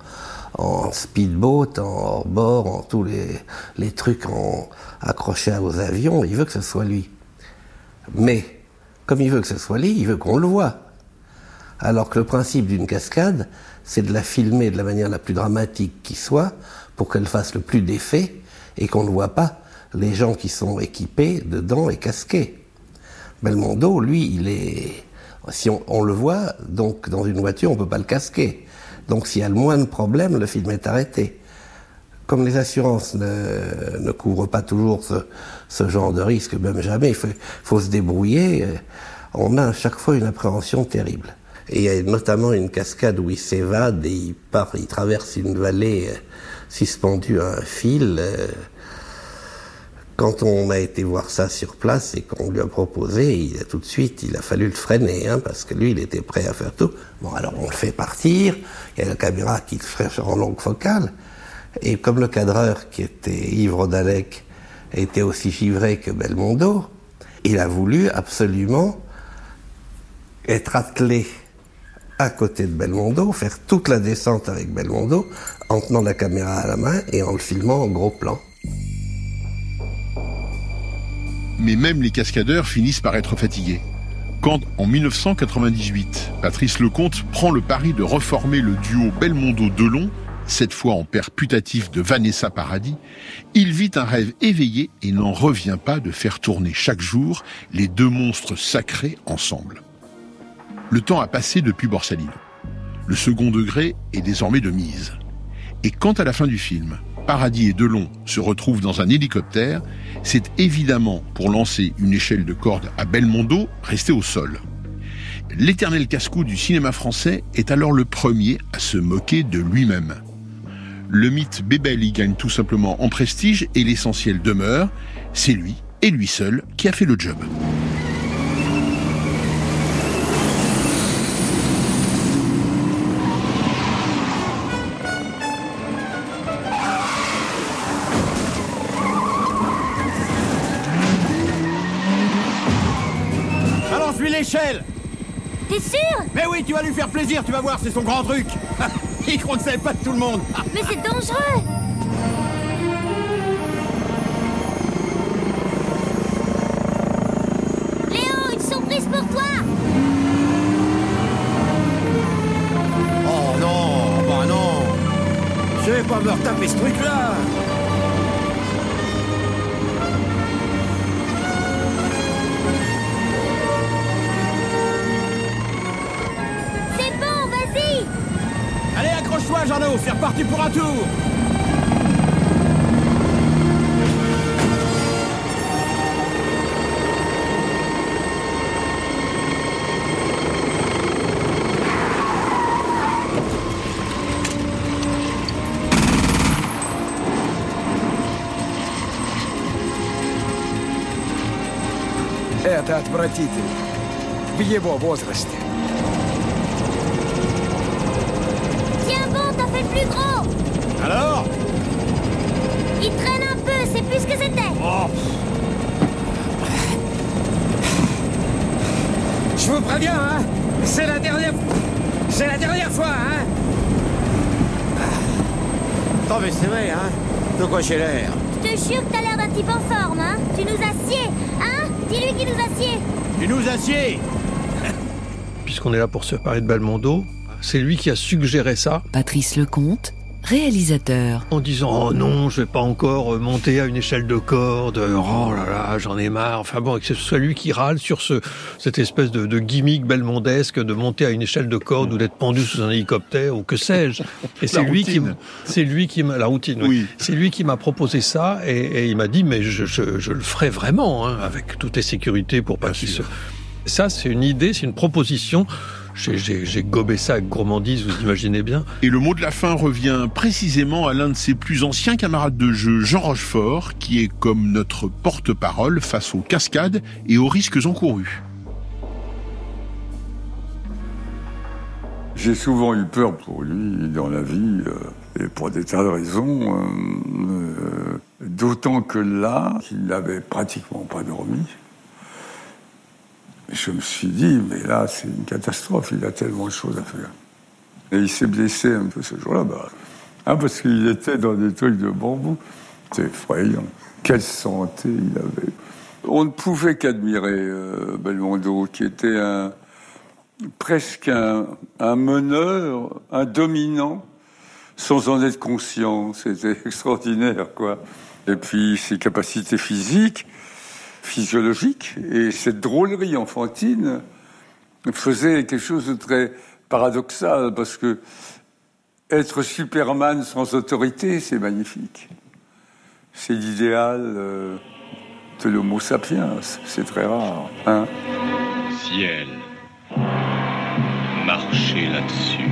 en speedboat, en hors-bord, en tous les, trucs en, accrochés aux avions, il veut que ce soit lui. Mais, comme il veut que ce soit lui, il veut qu'on le voit. Alors que le principe d'une cascade, c'est de la filmer de la manière la plus dramatique qui soit, pour qu'elle fasse le plus d'effet et qu'on ne voit pas les gens qui sont équipés dedans et casqués. Belmondo, lui, il est, si on, on le voit, donc dans une voiture, on peut pas le casquer. Donc s'il y a le moins de problèmes, le film est arrêté. Comme les assurances ne, ne couvrent pas toujours ce, ce, genre de risque, même jamais, il faut, faut se débrouiller, on a à chaque fois une appréhension terrible. Et il y a notamment une cascade où il s'évade et il part, il traverse une vallée euh, suspendue à un fil. Quand on a été voir ça sur place et qu'on lui a proposé, il tout de suite, il a fallu le freiner, hein, parce que lui, il était prêt à faire tout. Bon, alors on le fait partir, il y a la caméra qui le ferait en longue focale, et comme le cadreur, qui était Yves Dalek, était aussi givré que Belmondo, il a voulu absolument être attelé à côté de Belmondo, faire toute la descente avec Belmondo, en tenant la caméra à la main et en le filmant en gros plan. Mais même les cascadeurs finissent par être fatigués. Quand, en 1998, Patrice Lecomte prend le pari de reformer le duo Belmondo-Delon, cette fois en père putatif de Vanessa Paradis, il vit un rêve éveillé et n'en revient pas de faire tourner chaque jour les deux monstres sacrés ensemble. Le temps a passé depuis Borsalino. Le second degré est désormais de mise. Et quant à la fin du film, Paradis et Delon se retrouvent dans un hélicoptère, c'est évidemment pour lancer une échelle de corde à Belmondo resté au sol. L'éternel casse-cou du cinéma français est alors le premier à se moquer de lui-même. Le mythe Bébel y gagne tout simplement en prestige et l'essentiel demeure, c'est lui et lui seul qui a fait le job. Oui, tu vas lui faire plaisir, tu vas voir, c'est son grand truc. *laughs* Il croit que ça pas de tout le monde. Mais c'est dangereux. Léo, une surprise pour toi. Oh non, bah non. Je vais pas me retaper ce truc-là parti pour un tour Это отвратительно. В его возрасте. Я был plus gros Alors? Il traîne un peu, c'est plus ce que c'était. Oh. Je vous préviens, hein. C'est la dernière... C'est la dernière fois, hein. Attends, mais c'est vrai, hein. De quoi j'ai l'air. Je te jure que t'as l'air d'un type en forme, hein. Tu nous assieds, hein. Dis-lui qu'il nous assied Tu nous assieds Puisqu'on est là pour se parler de Belmondo, c'est lui qui a suggéré ça. Patrice Lecomte, réalisateur. En disant oh non, je vais pas encore monter à une échelle de corde. Oh là là, j'en ai marre. Enfin bon, que ce soit lui qui râle sur ce cette espèce de, de gimmick belmondesque de monter à une échelle de corde ou d'être pendu sous un hélicoptère ou que sais-je. Et c'est lui qui c'est lui qui m'a la routine. Oui. C'est lui qui m'a proposé ça et, et il m'a dit mais je, je, je, le ferai vraiment hein, avec toutes les sécurités pour pas qu'il se. Ça c'est une idée, c'est une proposition j'ai gobé ça avec gourmandise, vous imaginez bien. Et le mot de la fin revient précisément à l'un de ses plus anciens camarades de jeu, Jean Rochefort, qui est comme notre porte-parole face aux cascades et aux risques encourus. J'ai souvent eu peur pour lui dans la vie, euh, et pour des tas de raisons. Euh, euh, D'autant que là, il n'avait pratiquement pas dormi je me suis dit, mais là, c'est une catastrophe, il a tellement de choses à faire. Et il s'est blessé un peu ce jour-là, bah, hein, parce qu'il était dans des trucs de bambou. C'est effrayant. Quelle santé il avait. On ne pouvait qu'admirer euh, Belmondo, qui était un, presque un, un meneur, un dominant, sans en être conscient. C'était *laughs* extraordinaire, quoi. Et puis ses capacités physiques, physiologiques, et cette drôlerie enfantine faisait quelque chose de très paradoxal, parce que être Superman sans autorité, c'est magnifique. C'est l'idéal euh, de l'homo sapiens, c'est très rare. Hein Ciel. Là-dessus.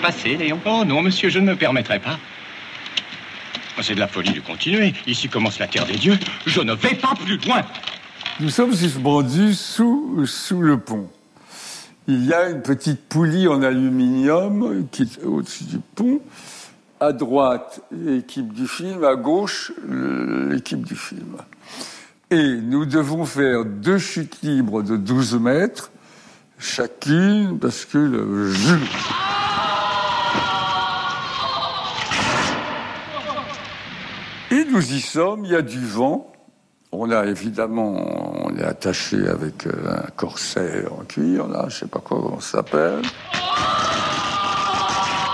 Passez, Léon. Oh non, monsieur, je ne me permettrai pas. C'est de la folie de continuer. Ici commence la terre des dieux. Je ne vais pas plus loin. Nous sommes suspendus sous, sous le pont. Il y a une petite poulie en aluminium qui est au-dessus du pont. À droite, l'équipe du film, à gauche, l'équipe du film. Et nous devons faire deux chutes libres de 12 mètres, chacune, parce que le. Nous y sommes, il y a du vent. On a évidemment, on est attaché avec euh, un corset en cuir, là, je sais pas comment ça s'appelle.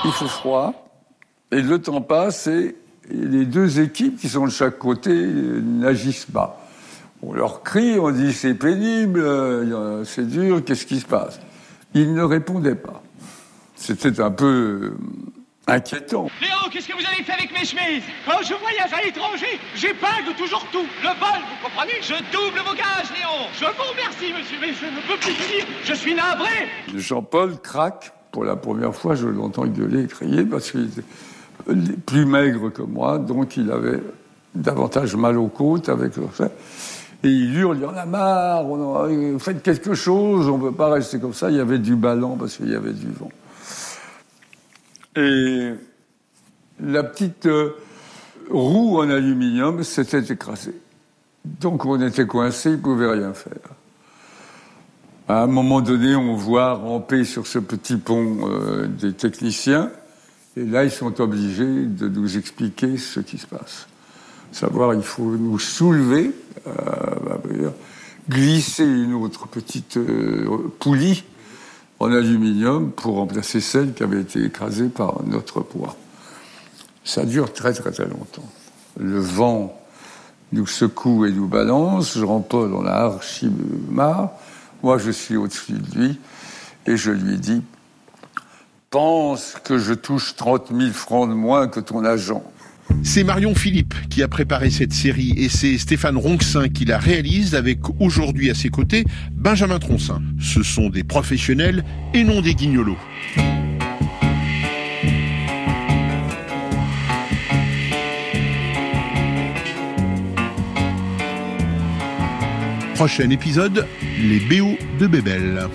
Il fait froid. Et le temps passe et les deux équipes qui sont de chaque côté euh, n'agissent pas. On leur crie, on dit c'est pénible, euh, c'est dur, qu'est-ce qui se passe? Ils ne répondaient pas. C'était un peu inquiétant. Léon, qu'est-ce que vous avez fait avec mes chemises Quand je voyage à l'étranger, j'épingle toujours tout. Le vol, vous comprenez Je double vos gages, Léon. Je vous remercie, monsieur, mais je ne peux plus dire. Je suis navré. Jean-Paul craque. Pour la première fois, je l'entends gueuler et crier parce qu'il était plus maigre que moi, donc il avait davantage mal aux côtes avec. Et il hurle, il y en a marre, on en a- faites quelque chose, on ne peut pas rester comme ça. Il y avait du ballon parce qu'il y avait du vent. Et la petite euh, roue en aluminium s'était écrasée. Donc on était coincé, il ne pouvait rien faire. À un moment donné, on voit ramper sur ce petit pont euh, des techniciens, et là, ils sont obligés de nous expliquer ce qui se passe. Savoir, il faut nous soulever, euh, glisser une autre petite poulie en aluminium pour remplacer celle qui avait été écrasée par notre poids. Ça dure très très très longtemps. Le vent nous secoue et nous balance. Jean-Paul en a archi marre. Moi, je suis au-dessus de lui et je lui dis Pense que je touche 30 000 francs de moins que ton agent. C'est Marion Philippe qui a préparé cette série et c'est Stéphane Ronxin qui la réalise avec aujourd'hui à ses côtés Benjamin Troncin. Ce sont des professionnels et non des guignolos. Prochain épisode, les BO de Bébel.